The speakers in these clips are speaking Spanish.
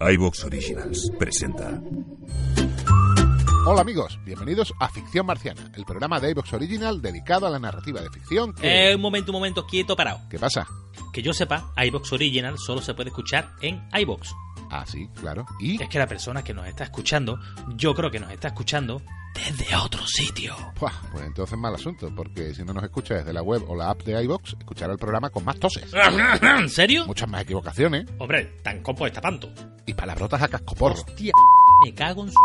iBox Originals presenta. Hola amigos, bienvenidos a Ficción Marciana, el programa de iVox Original dedicado a la narrativa de ficción que... Eh, un momento, un momento, quieto, parado. ¿Qué pasa? Que yo sepa, iBox Original solo se puede escuchar en iBox. Ah, sí, claro. ¿Y? Es que la persona que nos está escuchando, yo creo que nos está escuchando desde otro sitio. Buah, pues entonces mal asunto, porque si no nos escucha desde la web o la app de iVox, escuchará el programa con más toses. ¿En serio? Muchas más equivocaciones Hombre, tan copo está panto. Y palabrotas a cascoporro. Hostia, me cago en su...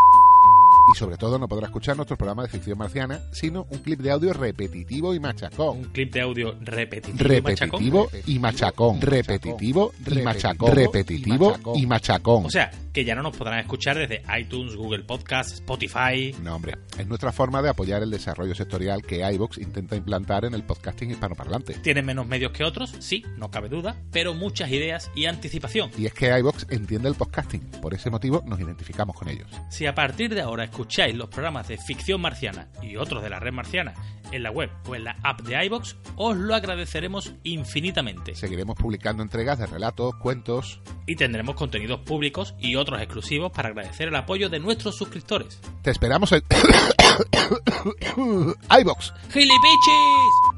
Y sobre todo no podrá escuchar nuestro programa de ficción marciana, sino un clip de audio repetitivo y machacón. Un clip de audio repetitivo, y machacón. Repetitivo y machacón. Repetitivo y machacón. Repetitivo y machacón. O sea, que ya no nos podrán escuchar desde iTunes, Google Podcast, Spotify. No, hombre, es nuestra forma de apoyar el desarrollo sectorial que iVox intenta implantar en el podcasting hispanoparlante. Tienen menos medios que otros, sí, no cabe duda, pero muchas ideas y anticipación. Y es que iVox entiende el podcasting, por ese motivo nos identificamos con ellos. Si a partir de ahora escucháis los programas de ficción marciana y otros de la red marciana en la web o en la app de iBox, os lo agradeceremos infinitamente. Seguiremos publicando entregas de relatos, cuentos. Y tendremos contenidos públicos y otros exclusivos para agradecer el apoyo de nuestros suscriptores. Te esperamos en iVox. ¡Gilipichis!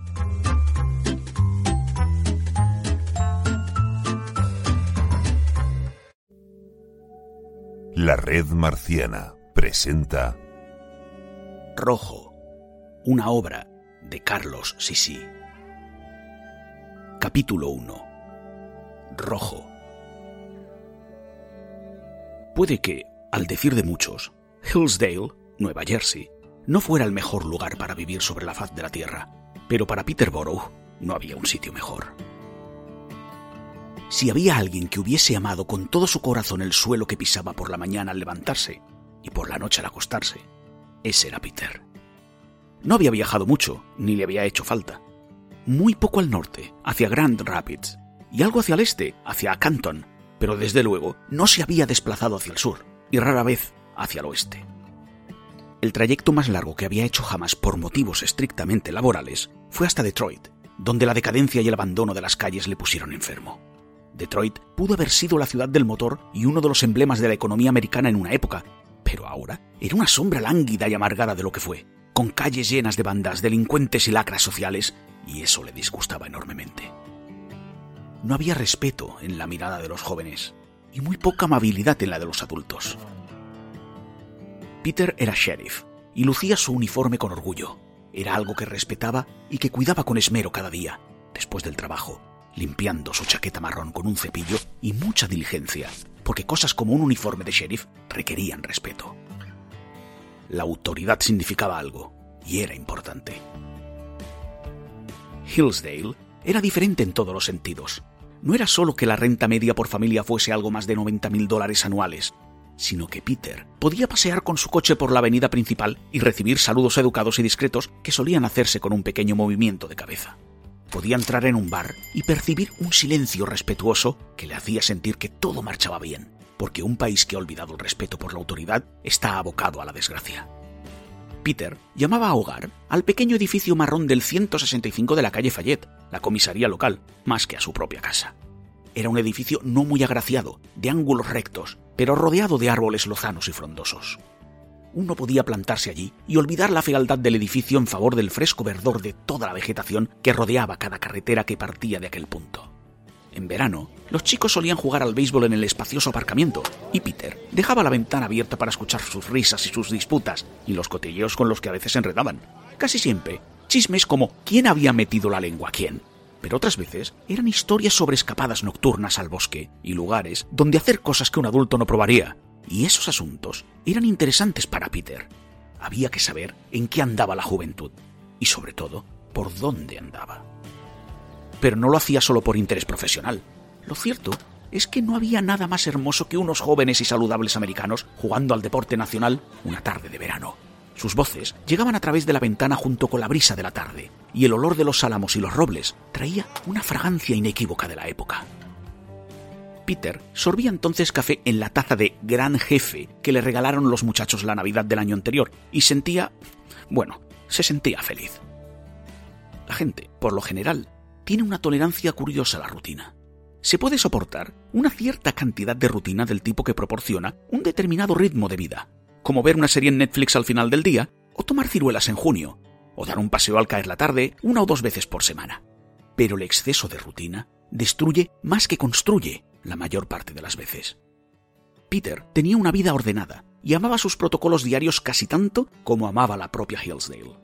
La Red Marciana presenta Rojo, una obra de Carlos Sisi. Capítulo 1. Rojo. Puede que, al decir de muchos, Hillsdale, Nueva Jersey, no fuera el mejor lugar para vivir sobre la faz de la Tierra, pero para Peterborough no había un sitio mejor. Si había alguien que hubiese amado con todo su corazón el suelo que pisaba por la mañana al levantarse y por la noche al acostarse, ese era Peter. No había viajado mucho, ni le había hecho falta. Muy poco al norte, hacia Grand Rapids, y algo hacia el este, hacia Canton, pero desde luego no se había desplazado hacia el sur, y rara vez hacia el oeste. El trayecto más largo que había hecho jamás por motivos estrictamente laborales fue hasta Detroit, donde la decadencia y el abandono de las calles le pusieron enfermo. Detroit pudo haber sido la ciudad del motor y uno de los emblemas de la economía americana en una época, pero ahora era una sombra lánguida y amargada de lo que fue, con calles llenas de bandas, delincuentes y lacras sociales, y eso le disgustaba enormemente. No había respeto en la mirada de los jóvenes, y muy poca amabilidad en la de los adultos. Peter era sheriff, y lucía su uniforme con orgullo. Era algo que respetaba y que cuidaba con esmero cada día, después del trabajo, limpiando su chaqueta marrón con un cepillo y mucha diligencia, porque cosas como un uniforme de sheriff requerían respeto. La autoridad significaba algo, y era importante. Hillsdale era diferente en todos los sentidos. No era solo que la renta media por familia fuese algo más de 90 mil dólares anuales, sino que Peter podía pasear con su coche por la avenida principal y recibir saludos educados y discretos que solían hacerse con un pequeño movimiento de cabeza. Podía entrar en un bar y percibir un silencio respetuoso que le hacía sentir que todo marchaba bien, porque un país que ha olvidado el respeto por la autoridad está abocado a la desgracia. Peter llamaba a hogar al pequeño edificio marrón del 165 de la calle Fayette, la comisaría local, más que a su propia casa. Era un edificio no muy agraciado, de ángulos rectos, pero rodeado de árboles lozanos y frondosos. Uno podía plantarse allí y olvidar la fealdad del edificio en favor del fresco verdor de toda la vegetación que rodeaba cada carretera que partía de aquel punto. En verano, los chicos solían jugar al béisbol en el espacioso aparcamiento, y Peter dejaba la ventana abierta para escuchar sus risas y sus disputas, y los cotilleos con los que a veces enredaban. Casi siempre, chismes como quién había metido la lengua a quién. Pero otras veces eran historias sobre escapadas nocturnas al bosque y lugares donde hacer cosas que un adulto no probaría. Y esos asuntos eran interesantes para Peter. Había que saber en qué andaba la juventud y sobre todo por dónde andaba pero no lo hacía solo por interés profesional. Lo cierto es que no había nada más hermoso que unos jóvenes y saludables americanos jugando al deporte nacional una tarde de verano. Sus voces llegaban a través de la ventana junto con la brisa de la tarde, y el olor de los álamos y los robles traía una fragancia inequívoca de la época. Peter sorbía entonces café en la taza de gran jefe que le regalaron los muchachos la Navidad del año anterior, y sentía... bueno, se sentía feliz. La gente, por lo general, tiene una tolerancia curiosa a la rutina. se puede soportar una cierta cantidad de rutina del tipo que proporciona un determinado ritmo de vida, como ver una serie en Netflix al final del día, o tomar ciruelas en junio, o dar un paseo al caer la tarde una o dos veces por semana. Pero el exceso de rutina destruye más que construye la mayor parte de las veces. Peter tenía una vida ordenada y amaba sus protocolos diarios casi tanto como amaba la propia Hillsdale.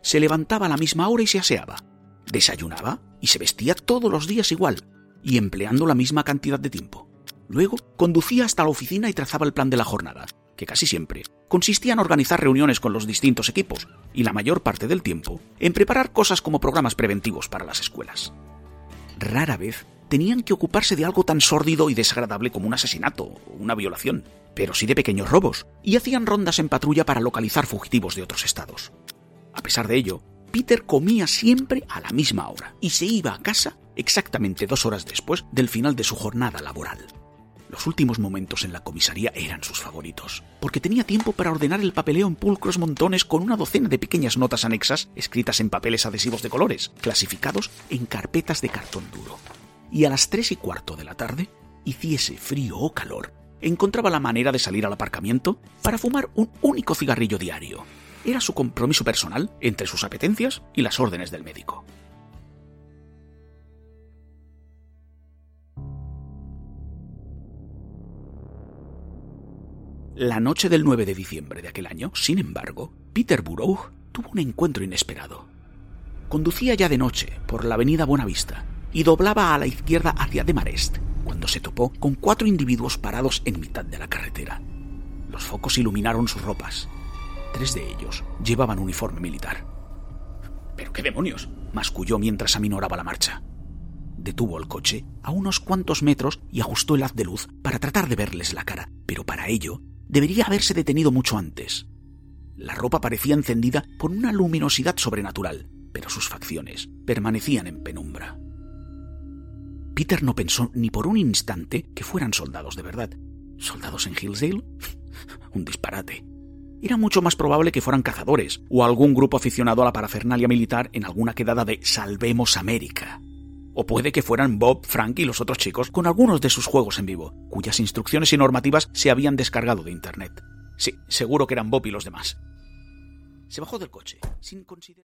Se levantaba a la misma hora y se aseaba. Desayunaba y se vestía todos los días igual, y empleando la misma cantidad de tiempo. Luego conducía hasta la oficina y trazaba el plan de la jornada, que casi siempre consistía en organizar reuniones con los distintos equipos, y la mayor parte del tiempo en preparar cosas como programas preventivos para las escuelas. Rara vez tenían que ocuparse de algo tan sórdido y desagradable como un asesinato o una violación, pero sí de pequeños robos, y hacían rondas en patrulla para localizar fugitivos de otros estados. A pesar de ello, Peter comía siempre a la misma hora y se iba a casa exactamente dos horas después del final de su jornada laboral. Los últimos momentos en la comisaría eran sus favoritos, porque tenía tiempo para ordenar el papeleo en pulcros montones con una docena de pequeñas notas anexas escritas en papeles adhesivos de colores, clasificados en carpetas de cartón duro. Y a las tres y cuarto de la tarde, hiciese frío o calor, encontraba la manera de salir al aparcamiento para fumar un único cigarrillo diario. Era su compromiso personal entre sus apetencias y las órdenes del médico. La noche del 9 de diciembre de aquel año, sin embargo, Peter Burrough tuvo un encuentro inesperado. Conducía ya de noche por la avenida Buenavista y doblaba a la izquierda hacia Demarest cuando se topó con cuatro individuos parados en mitad de la carretera. Los focos iluminaron sus ropas. Tres de ellos llevaban uniforme militar. ¿Pero qué demonios? masculló mientras aminoraba la marcha. Detuvo el coche a unos cuantos metros y ajustó el haz de luz para tratar de verles la cara, pero para ello debería haberse detenido mucho antes. La ropa parecía encendida por una luminosidad sobrenatural, pero sus facciones permanecían en penumbra. Peter no pensó ni por un instante que fueran soldados de verdad. ¿Soldados en Hillsdale? un disparate. Era mucho más probable que fueran cazadores o algún grupo aficionado a la parafernalia militar en alguna quedada de Salvemos América. O puede que fueran Bob, Frank y los otros chicos con algunos de sus juegos en vivo, cuyas instrucciones y normativas se habían descargado de Internet. Sí, seguro que eran Bob y los demás. Se bajó del coche, sin considerar...